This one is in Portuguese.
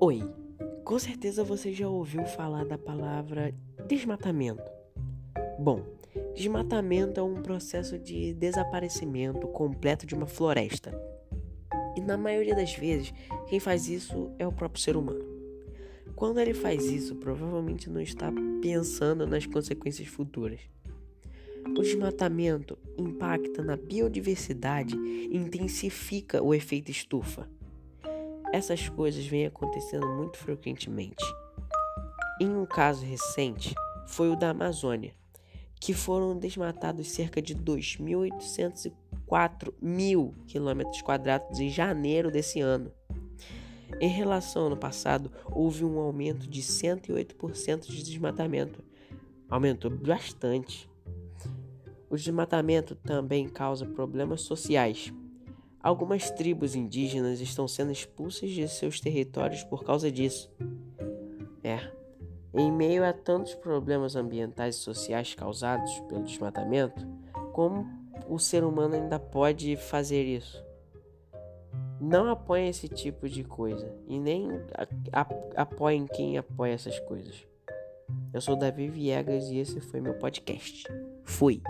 Oi, com certeza você já ouviu falar da palavra desmatamento. Bom, desmatamento é um processo de desaparecimento completo de uma floresta. E na maioria das vezes, quem faz isso é o próprio ser humano. Quando ele faz isso, provavelmente não está pensando nas consequências futuras. O desmatamento impacta na biodiversidade e intensifica o efeito estufa. Essas coisas vêm acontecendo muito frequentemente. Em um caso recente, foi o da Amazônia, que foram desmatados cerca de 2.804 mil quilômetros quadrados em janeiro desse ano. Em relação ao ano passado, houve um aumento de 108% de desmatamento. Aumentou bastante. O desmatamento também causa problemas sociais. Algumas tribos indígenas estão sendo expulsas de seus territórios por causa disso. É, em meio a tantos problemas ambientais e sociais causados pelo desmatamento, como o ser humano ainda pode fazer isso? Não apoiem esse tipo de coisa e nem apoiem quem apoia essas coisas. Eu sou Davi Viegas e esse foi meu podcast. Fui!